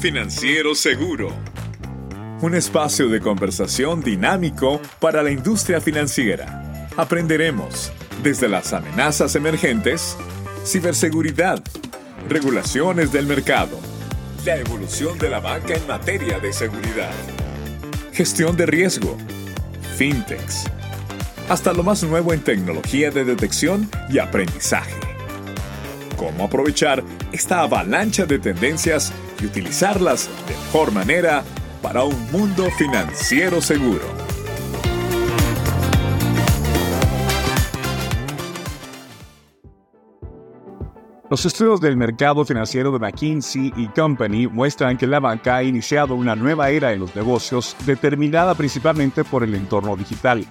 Financiero Seguro. Un espacio de conversación dinámico para la industria financiera. Aprenderemos desde las amenazas emergentes, ciberseguridad, regulaciones del mercado, la evolución de la banca en materia de seguridad, gestión de riesgo, fintechs, hasta lo más nuevo en tecnología de detección y aprendizaje. Cómo aprovechar esta avalancha de tendencias y utilizarlas de mejor manera para un mundo financiero seguro. Los estudios del mercado financiero de McKinsey y Company muestran que la banca ha iniciado una nueva era en los negocios determinada principalmente por el entorno digital.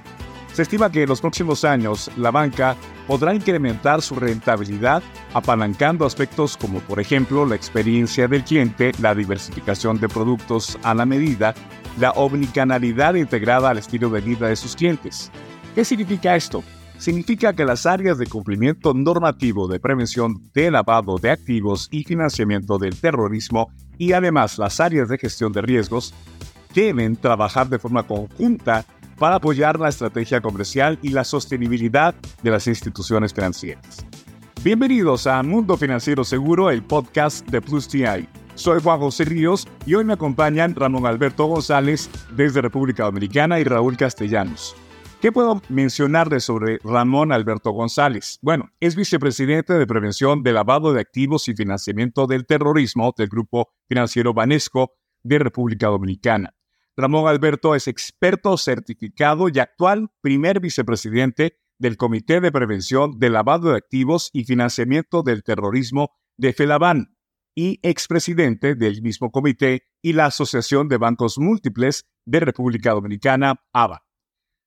Se estima que en los próximos años la banca podrá incrementar su rentabilidad apalancando aspectos como por ejemplo la experiencia del cliente, la diversificación de productos a la medida, la omnicanalidad integrada al estilo de vida de sus clientes. ¿Qué significa esto? Significa que las áreas de cumplimiento normativo de prevención de lavado de activos y financiamiento del terrorismo y además las áreas de gestión de riesgos deben trabajar de forma conjunta para apoyar la estrategia comercial y la sostenibilidad de las instituciones financieras. Bienvenidos a Mundo Financiero Seguro, el podcast de Plus TI. Soy Juan José Ríos y hoy me acompañan Ramón Alberto González desde República Dominicana y Raúl Castellanos. ¿Qué puedo mencionarles sobre Ramón Alberto González? Bueno, es vicepresidente de Prevención de Lavado de Activos y Financiamiento del Terrorismo del Grupo Financiero Banesco de República Dominicana. Ramón Alberto es experto certificado y actual primer vicepresidente del Comité de Prevención de Lavado de Activos y Financiamiento del Terrorismo de FELABAN y expresidente del mismo comité y la Asociación de Bancos Múltiples de República Dominicana, ABA.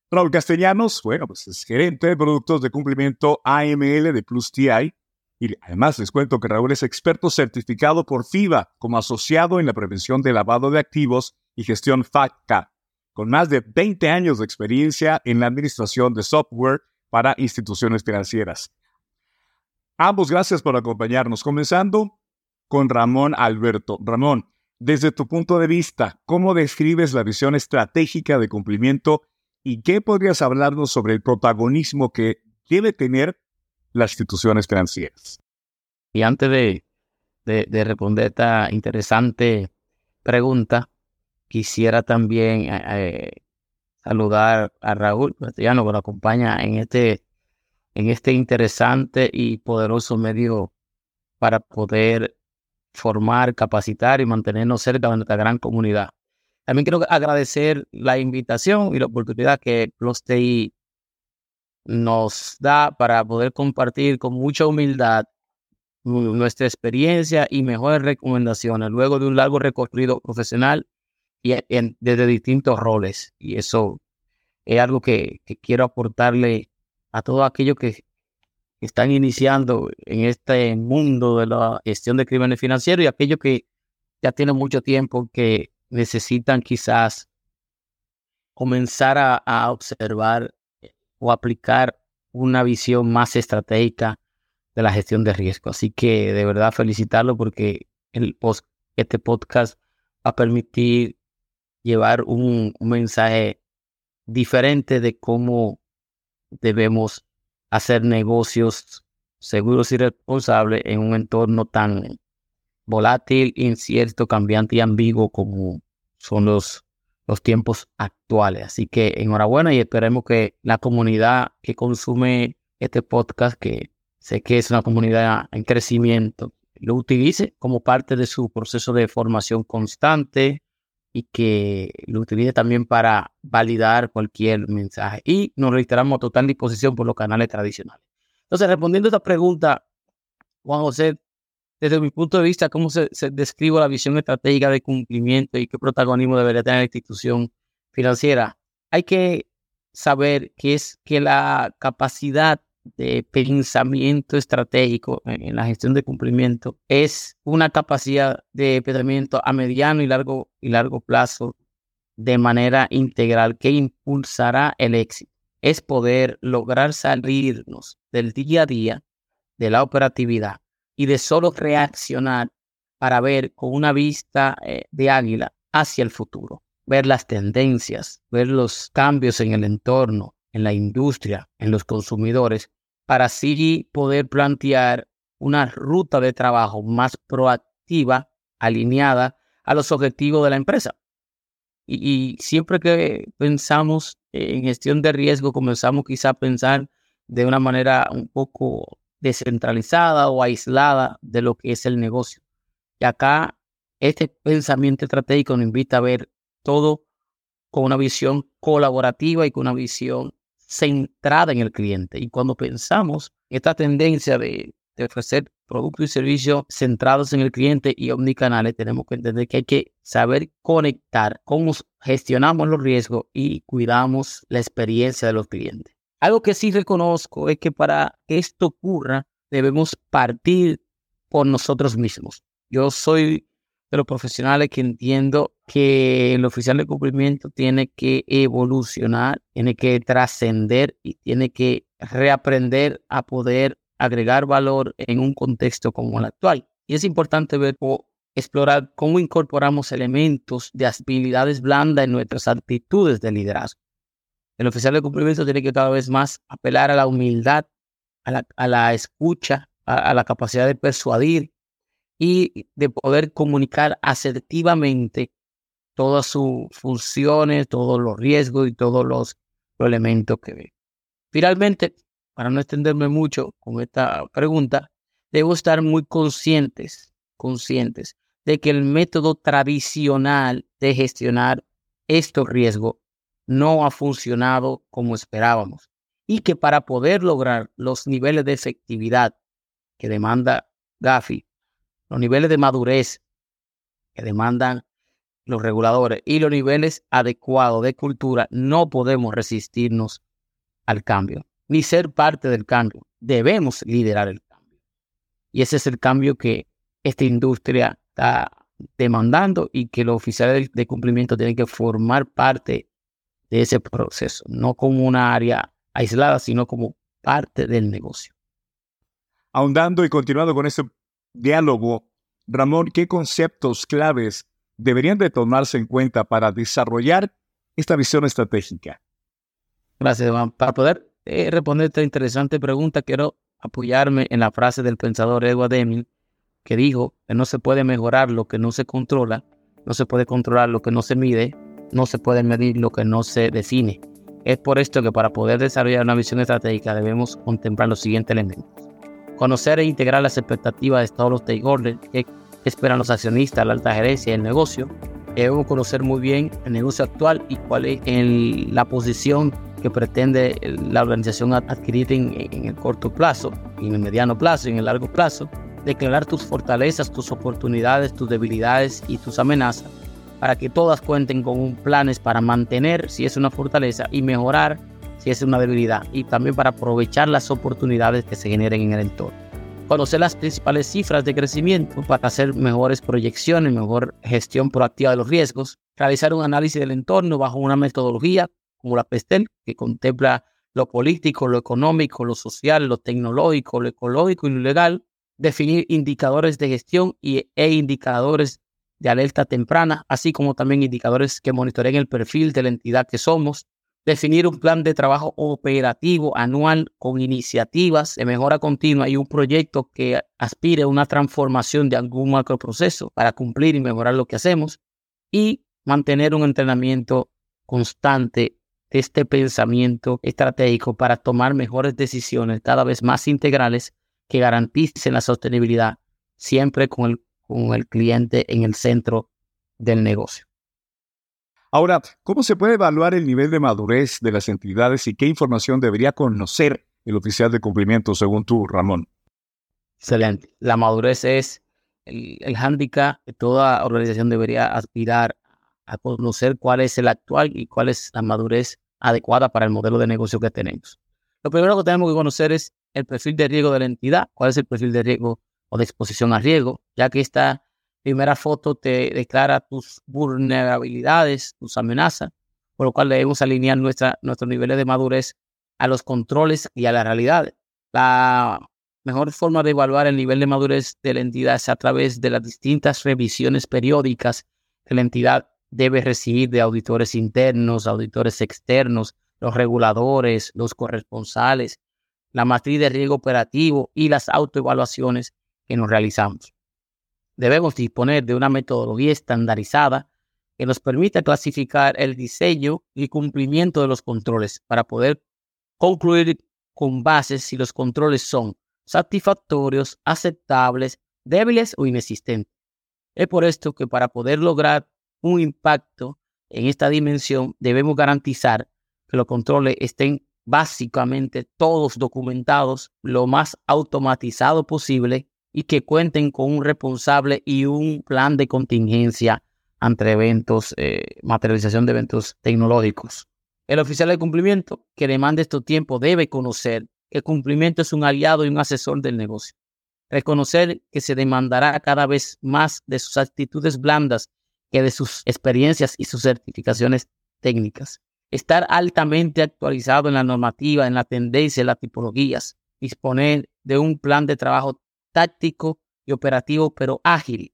Raúl Castellanos, bueno, pues es gerente de productos de cumplimiento AML de Plus TI y además les cuento que Raúl es experto certificado por FIBA como asociado en la prevención de lavado de activos y gestión FATCA, con más de 20 años de experiencia en la administración de software para instituciones financieras. Ambos gracias por acompañarnos, comenzando con Ramón Alberto. Ramón, desde tu punto de vista, ¿cómo describes la visión estratégica de cumplimiento y qué podrías hablarnos sobre el protagonismo que debe tener las instituciones financieras? Y antes de, de responder esta interesante pregunta, Quisiera también eh, eh, saludar a Raúl Castellano que nos acompaña en este, en este interesante y poderoso medio para poder formar, capacitar y mantenernos cerca de nuestra gran comunidad. También quiero agradecer la invitación y la oportunidad que Plus nos da para poder compartir con mucha humildad nuestra experiencia y mejores recomendaciones luego de un largo recorrido profesional y desde distintos roles. Y eso es algo que, quiero aportarle a todos aquellos que están iniciando en este mundo de la gestión de crímenes financieros y aquellos que ya tienen mucho tiempo que necesitan quizás comenzar a, observar o aplicar una visión más estratégica de la gestión de riesgo. Así que de verdad felicitarlo porque el este podcast va a permitir llevar un, mensaje diferente de cómo debemos hacer negocios seguros y responsables en un entorno tan volátil, incierto, cambiante y ambiguo como son los, los tiempos actuales. Así que enhorabuena y esperemos que la comunidad que consume este podcast, que sé que es una comunidad en crecimiento, lo utilice como parte de su proceso de formación constante, y que lo utilice también para validar cualquier mensaje. Y nos registramos a total disposición por los canales tradicionales. Entonces, respondiendo a esta pregunta, Juan José, desde mi punto de vista, ¿cómo se, describe la visión estratégica de cumplimiento y qué protagonismo debería tener la institución financiera? Hay que saber que es que la capacidad de pensamiento estratégico en la gestión de cumplimiento es una capacidad de pensamiento a mediano y largo, y largo plazo de manera integral que impulsará el éxito. Es poder lograr salirnos del día a día, de la operatividad y de solo reaccionar para ver con una vista eh, de águila hacia el futuro, ver las tendencias, ver los cambios en el entorno, en la industria, en los consumidores, para así poder plantear una ruta de trabajo más proactiva, alineada a los objetivos de la empresa. Y, siempre que pensamos en gestión de riesgo, comenzamos quizá a pensar de una manera un poco descentralizada o aislada de lo que es el negocio. Y acá este pensamiento estratégico nos invita a ver todo con una visión colaborativa y con una visión centrada en el cliente. Y cuando pensamos esta tendencia de, ofrecer productos y servicios centrados en el cliente y omnicanales, tenemos que entender que hay que saber conectar cómo gestionamos los riesgos y cuidamos la experiencia de los clientes. Algo que sí reconozco es que para que esto ocurra, debemos partir por nosotros mismos. Yo soy de los profesionales que entiendo que el oficial de cumplimiento tiene que evolucionar, tiene que trascender y tiene que reaprender a poder agregar valor en un contexto como el actual. Y es importante ver o explorar cómo incorporamos elementos de habilidades blandas en nuestras actitudes de liderazgo. El oficial de cumplimiento tiene que cada vez más apelar a la humildad, a la, escucha, a la capacidad de persuadir, y de poder comunicar asertivamente todas sus funciones, todos los riesgos y todos los, elementos que ve. Finalmente, para no extenderme mucho con esta pregunta, debo estar muy conscientes, conscientes de que el método tradicional de gestionar estos riesgos no ha funcionado como esperábamos y que para poder lograr los niveles de efectividad que demanda Gafi los niveles de madurez que demandan los reguladores y los niveles adecuados de cultura, no podemos resistirnos al cambio, ni ser parte del cambio. Debemos liderar el cambio. Y ese es el cambio que esta industria está demandando y que los oficiales de cumplimiento tienen que formar parte de ese proceso, no como una área aislada, sino como parte del negocio. Ahondando y continuando con ese diálogo, Ramón, ¿qué conceptos claves deberían de tomarse en cuenta para desarrollar esta visión estratégica? Gracias, Juan. Para poder eh, responder esta interesante pregunta, quiero apoyarme en la frase del pensador Edward Deming, que dijo que no se puede mejorar lo que no se controla, no se puede controlar lo que no se mide, no se puede medir lo que no se define. Es por esto que para poder desarrollar una visión estratégica debemos contemplar los siguientes elementos conocer e integrar las expectativas de todos los stakeholders que esperan los accionistas, la alta gerencia el negocio. Debemos conocer muy bien el negocio actual y cuál es la posición que pretende la organización adquirir en, en, el corto plazo, en el mediano plazo y en el largo plazo. Declarar tus fortalezas, tus oportunidades, tus debilidades y tus amenazas para que todas cuenten con planes para mantener si es una fortaleza y mejorar si es una debilidad y también para aprovechar las oportunidades que se generen en el entorno. Conocer las principales cifras de crecimiento para hacer mejores proyecciones, mejor gestión proactiva de los riesgos, realizar un análisis del entorno bajo una metodología como la PESTEL, que contempla lo político, lo económico, lo social, lo tecnológico, lo ecológico y lo legal, definir indicadores de gestión y, e indicadores de alerta temprana, así como también indicadores que monitoreen el perfil de la entidad que somos, definir un plan de trabajo operativo anual con iniciativas de mejora continua y un proyecto que aspire a una transformación de algún macroproceso para cumplir y mejorar lo que hacemos y mantener un entrenamiento constante de este pensamiento estratégico para tomar mejores decisiones cada vez más integrales que garanticen la sostenibilidad siempre con el, con el cliente en el centro del negocio. Ahora, ¿cómo se puede evaluar el nivel de madurez de las entidades y qué información debería conocer el oficial de cumplimiento según tú, Ramón? Excelente. La madurez es el, hándicap que toda organización debería aspirar a conocer cuál es el actual y cuál es la madurez adecuada para el modelo de negocio que tenemos. Lo primero que tenemos que conocer es el perfil de riesgo de la entidad, cuál es el perfil de riesgo o de exposición a riesgo, ya que esta primera foto te declara tus vulnerabilidades, tus amenazas, por lo cual debemos alinear nuestra, nuestros niveles de madurez a los controles y a la realidad. La mejor forma de evaluar el nivel de madurez de la entidad es a través de las distintas revisiones periódicas que la entidad debe recibir de auditores internos, auditores externos, los reguladores, los corresponsales, la matriz de riesgo operativo y las autoevaluaciones que nos realizamos. Debemos disponer de una metodología estandarizada que nos permita clasificar el diseño y cumplimiento de los controles para poder concluir con bases si los controles son satisfactorios, aceptables, débiles o inexistentes. Es por esto que para poder lograr un impacto en esta dimensión debemos garantizar que los controles estén básicamente todos documentados lo más automatizado posible y que cuenten con un responsable y un plan de contingencia ante eventos, eh, materialización de eventos tecnológicos. El oficial de cumplimiento que demande estos tiempos debe conocer que el cumplimiento es un aliado y un asesor del negocio. Reconocer que se demandará cada vez más de sus actitudes blandas que de sus experiencias y sus certificaciones técnicas. Estar altamente actualizado en la normativa, en la tendencia, en las tipologías. Disponer de un plan de trabajo táctico y operativo, pero ágil.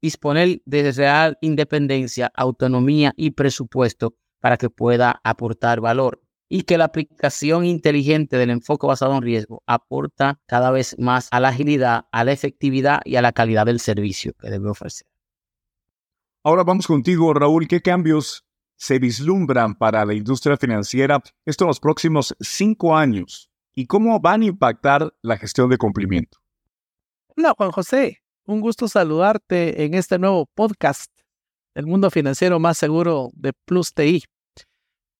Disponer de real independencia, autonomía y presupuesto para que pueda aportar valor. Y que la aplicación inteligente del enfoque basado en riesgo aporta cada vez más a la agilidad, a la efectividad y a la calidad del servicio que debe ofrecer. Ahora vamos contigo, Raúl. ¿Qué cambios se vislumbran para la industria financiera estos los próximos cinco años? ¿Y cómo van a impactar la gestión de cumplimiento? Hola, Juan José. Un gusto saludarte en este nuevo podcast del mundo financiero más seguro de Plus TI.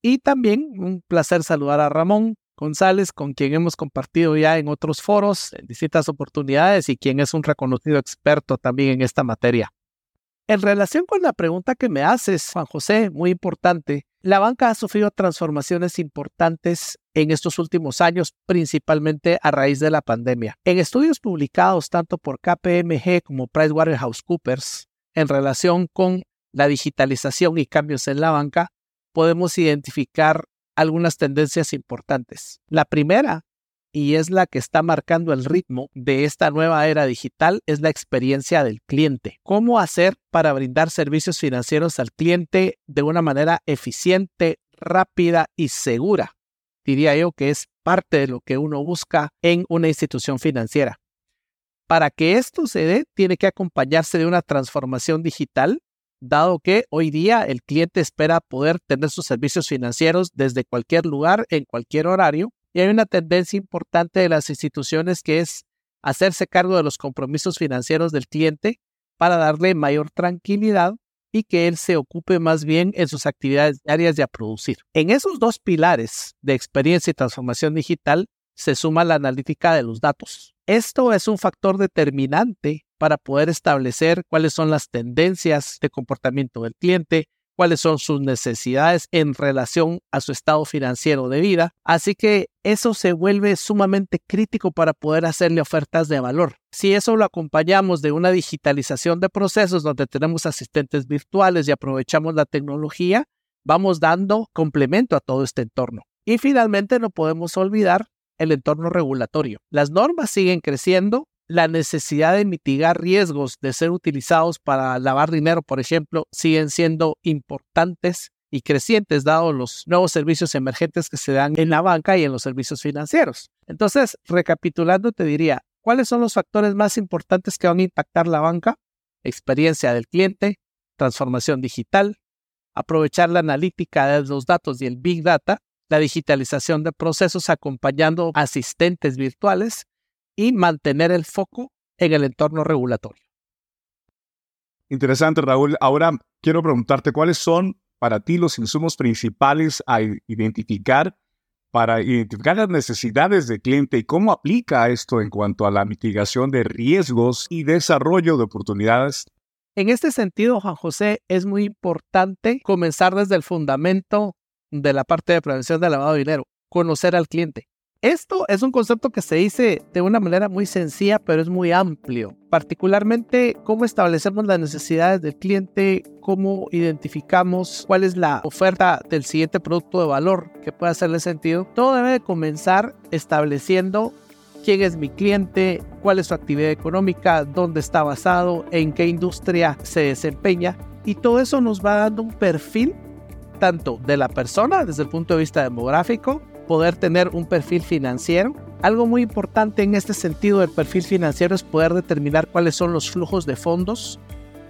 Y también un placer saludar a Ramón González, con quien hemos compartido ya en otros foros, en distintas oportunidades y quien es un reconocido experto también en esta materia. En relación con la pregunta que me haces, Juan José, muy importante, la banca ha sufrido transformaciones importantes en estos últimos años, principalmente a raíz de la pandemia. En estudios publicados tanto por KPMG como PricewaterhouseCoopers en relación con la digitalización y cambios en la banca, podemos identificar algunas tendencias importantes. La primera y es la que está marcando el ritmo de esta nueva era digital, es la experiencia del cliente. ¿Cómo hacer para brindar servicios financieros al cliente de una manera eficiente, rápida y segura? Diría yo que es parte de lo que uno busca en una institución financiera. Para que esto se dé, tiene que acompañarse de una transformación digital, dado que hoy día el cliente espera poder tener sus servicios financieros desde cualquier lugar, en cualquier horario, y hay una tendencia importante de las instituciones que es hacerse cargo de los compromisos financieros del cliente para darle mayor tranquilidad y que él se ocupe más bien en sus actividades diarias de producir. En esos dos pilares de experiencia y transformación digital se suma la analítica de los datos. Esto es un factor determinante para poder establecer cuáles son las tendencias de comportamiento del cliente, cuáles son sus necesidades en relación a su estado financiero de vida. Así que eso se vuelve sumamente crítico para poder hacerle ofertas de valor. Si eso lo acompañamos de una digitalización de procesos donde tenemos asistentes virtuales y aprovechamos la tecnología, vamos dando complemento a todo este entorno. Y finalmente no podemos olvidar el entorno regulatorio. Las normas siguen creciendo, la necesidad de mitigar riesgos de ser utilizados para lavar dinero, por ejemplo, siguen siendo importantes y crecientes dado los nuevos servicios emergentes que se dan en la banca y en los servicios financieros. Entonces, recapitulando, te diría, ¿cuáles son los factores más importantes que van a impactar la banca? Experiencia del cliente, transformación digital, aprovechar la analítica de los datos y el big data, la digitalización de procesos acompañando asistentes virtuales y mantener el foco en el entorno regulatorio. Interesante, Raúl. Ahora quiero preguntarte cuáles son para ti los insumos principales a identificar para identificar las necesidades del cliente y cómo aplica esto en cuanto a la mitigación de riesgos y desarrollo de oportunidades. En este sentido, Juan José, es muy importante comenzar desde el fundamento de la parte de prevención del lavado de dinero, conocer al cliente. Esto es un concepto que se dice de una manera muy sencilla, pero es muy amplio. Particularmente, cómo establecemos las necesidades del cliente, cómo identificamos cuál es la oferta del siguiente producto de valor que pueda hacerle sentido. Todo debe comenzar estableciendo quién es mi cliente, cuál es su actividad económica, dónde está basado, en qué industria se desempeña. Y todo eso nos va dando un perfil tanto de la persona desde el punto de vista demográfico, poder tener un perfil financiero. Algo muy importante en este sentido del perfil financiero es poder determinar cuáles son los flujos de fondos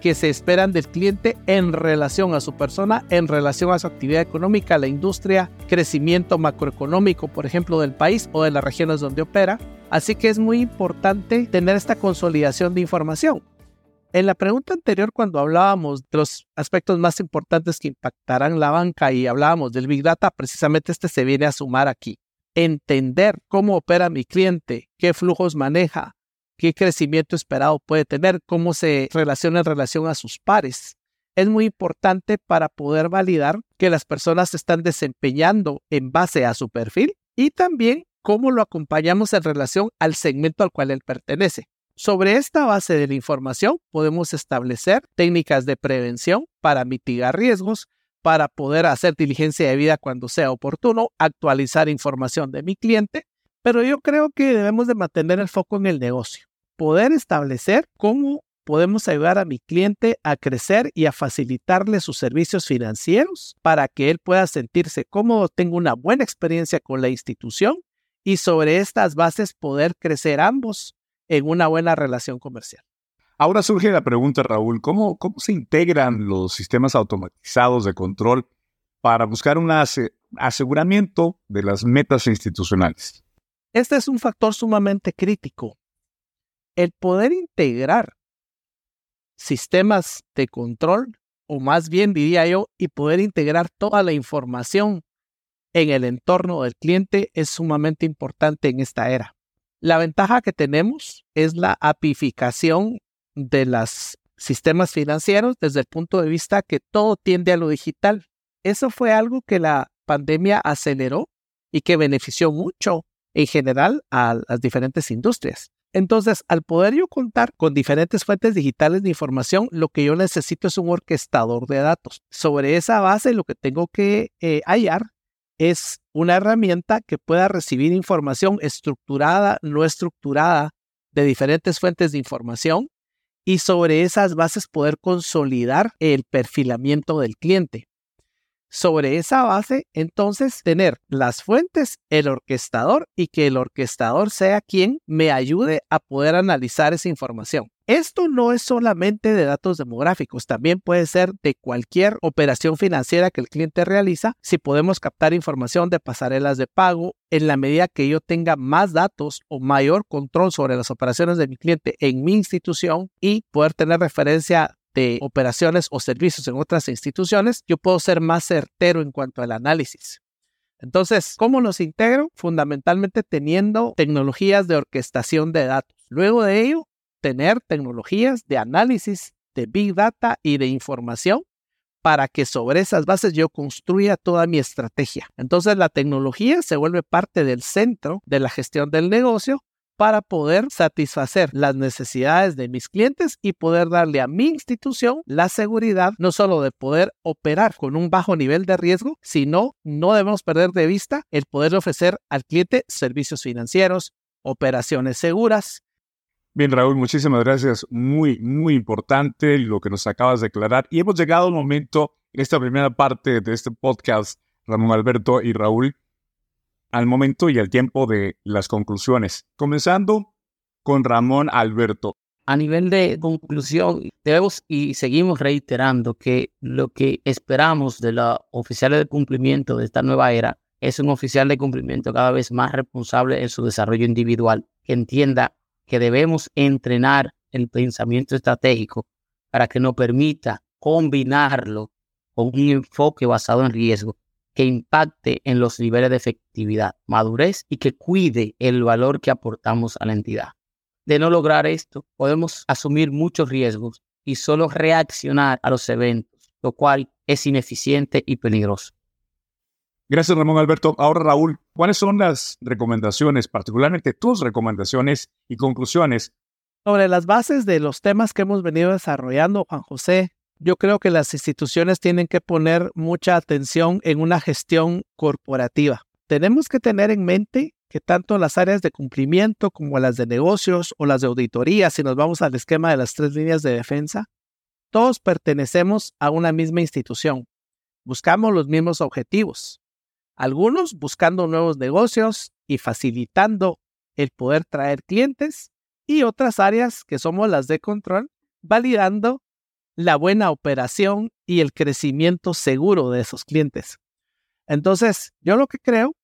que se esperan del cliente en relación a su persona, en relación a su actividad económica, la industria, crecimiento macroeconómico, por ejemplo, del país o de las regiones donde opera. Así que es muy importante tener esta consolidación de información. En la pregunta anterior, cuando hablábamos de los aspectos más importantes que impactarán la banca y hablábamos del Big Data, precisamente este se viene a sumar aquí. Entender cómo opera mi cliente, qué flujos maneja, qué crecimiento esperado puede tener, cómo se relaciona en relación a sus pares. Es muy importante para poder validar que las personas están desempeñando en base a su perfil y también cómo lo acompañamos en relación al segmento al cual él pertenece. Sobre esta base de la información podemos establecer técnicas de prevención para mitigar riesgos, para poder hacer diligencia de vida cuando sea oportuno, actualizar información de mi cliente, pero yo creo que debemos de mantener el foco en el negocio, poder establecer cómo podemos ayudar a mi cliente a crecer y a facilitarle sus servicios financieros para que él pueda sentirse cómodo, tenga una buena experiencia con la institución y sobre estas bases poder crecer ambos en una buena relación comercial. Ahora surge la pregunta, Raúl, ¿cómo, cómo se integran los sistemas automatizados de control para buscar un aseguramiento de las metas institucionales? Este es un factor sumamente crítico. El poder integrar sistemas de control, o más bien diría yo, y poder integrar toda la información en el entorno del cliente es sumamente importante en esta era. La ventaja que tenemos es la apificación de los sistemas financieros desde el punto de vista que todo tiende a lo digital. Eso fue algo que la pandemia aceleró y que benefició mucho en general a las diferentes industrias. Entonces, al poder yo contar con diferentes fuentes digitales de información, lo que yo necesito es un orquestador de datos. Sobre esa base, lo que tengo que eh, hallar es una herramienta que pueda recibir información estructurada, no estructurada, de diferentes fuentes de información y sobre esas bases poder consolidar el perfilamiento del cliente. Sobre esa base, entonces, tener las fuentes, el orquestador y que el orquestador sea quien me ayude a poder analizar esa información. Esto no es solamente de datos demográficos, también puede ser de cualquier operación financiera que el cliente realiza. Si podemos captar información de pasarelas de pago, en la medida que yo tenga más datos o mayor control sobre las operaciones de mi cliente en mi institución y poder tener referencia de operaciones o servicios en otras instituciones, yo puedo ser más certero en cuanto al análisis. Entonces, ¿cómo los integro? Fundamentalmente teniendo tecnologías de orquestación de datos. Luego de ello, tener tecnologías de análisis de Big Data y de información para que sobre esas bases yo construya toda mi estrategia. Entonces la tecnología se vuelve parte del centro de la gestión del negocio para poder satisfacer las necesidades de mis clientes y poder darle a mi institución la seguridad no solo de poder operar con un bajo nivel de riesgo, sino no debemos perder de vista el poder ofrecer al cliente servicios financieros, operaciones seguras, Bien, Raúl, muchísimas gracias. Muy, muy importante lo que nos acabas de aclarar. Y hemos llegado al momento, en esta primera parte de este podcast, Ramón Alberto y Raúl, al momento y al tiempo de las conclusiones. Comenzando con Ramón Alberto. A nivel de conclusión, debemos y seguimos reiterando que lo que esperamos de los oficiales de cumplimiento de esta nueva era es un oficial de cumplimiento cada vez más responsable en su desarrollo individual, que entienda que debemos entrenar el pensamiento estratégico para que nos permita combinarlo con un enfoque basado en riesgo que impacte en los niveles de efectividad, madurez y que cuide el valor que aportamos a la entidad. De no lograr esto, podemos asumir muchos riesgos y solo reaccionar a los eventos, lo cual es ineficiente y peligroso. Gracias, Ramón Alberto. Ahora, Raúl, ¿cuáles son las recomendaciones, particularmente tus recomendaciones y conclusiones? Sobre las bases de los temas que hemos venido desarrollando, Juan José, yo creo que las instituciones tienen que poner mucha atención en una gestión corporativa. Tenemos que tener en mente que tanto las áreas de cumplimiento como las de negocios o las de auditoría, si nos vamos al esquema de las tres líneas de defensa, todos pertenecemos a una misma institución. Buscamos los mismos objetivos. Algunos buscando nuevos negocios y facilitando el poder traer clientes y otras áreas que somos las de control, validando la buena operación y el crecimiento seguro de esos clientes. Entonces, yo lo que creo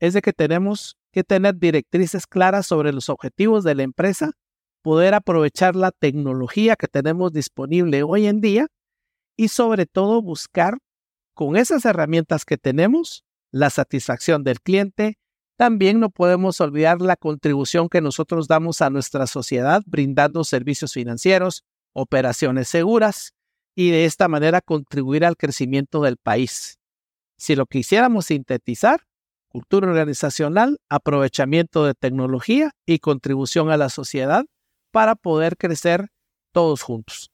es de que tenemos que tener directrices claras sobre los objetivos de la empresa, poder aprovechar la tecnología que tenemos disponible hoy en día y sobre todo buscar con esas herramientas que tenemos la satisfacción del cliente. También no podemos olvidar la contribución que nosotros damos a nuestra sociedad brindando servicios financieros, operaciones seguras y de esta manera contribuir al crecimiento del país. Si lo quisiéramos sintetizar, cultura organizacional, aprovechamiento de tecnología y contribución a la sociedad para poder crecer todos juntos.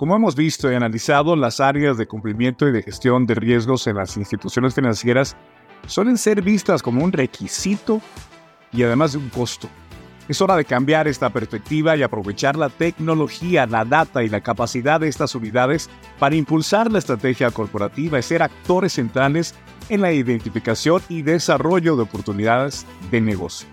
Como hemos visto y analizado, las áreas de cumplimiento y de gestión de riesgos en las instituciones financieras suelen ser vistas como un requisito y además de un costo. Es hora de cambiar esta perspectiva y aprovechar la tecnología, la data y la capacidad de estas unidades para impulsar la estrategia corporativa y ser actores centrales en la identificación y desarrollo de oportunidades de negocio.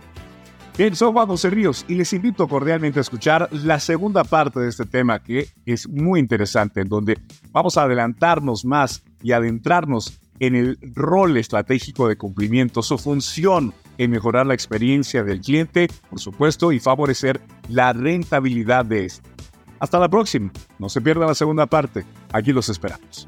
Bien, soy Juan José Ríos y les invito cordialmente a escuchar la segunda parte de este tema que es muy interesante, en donde vamos a adelantarnos más y adentrarnos en el rol estratégico de cumplimiento, su función en mejorar la experiencia del cliente, por supuesto, y favorecer la rentabilidad de este. Hasta la próxima. No se pierda la segunda parte. Aquí los esperamos.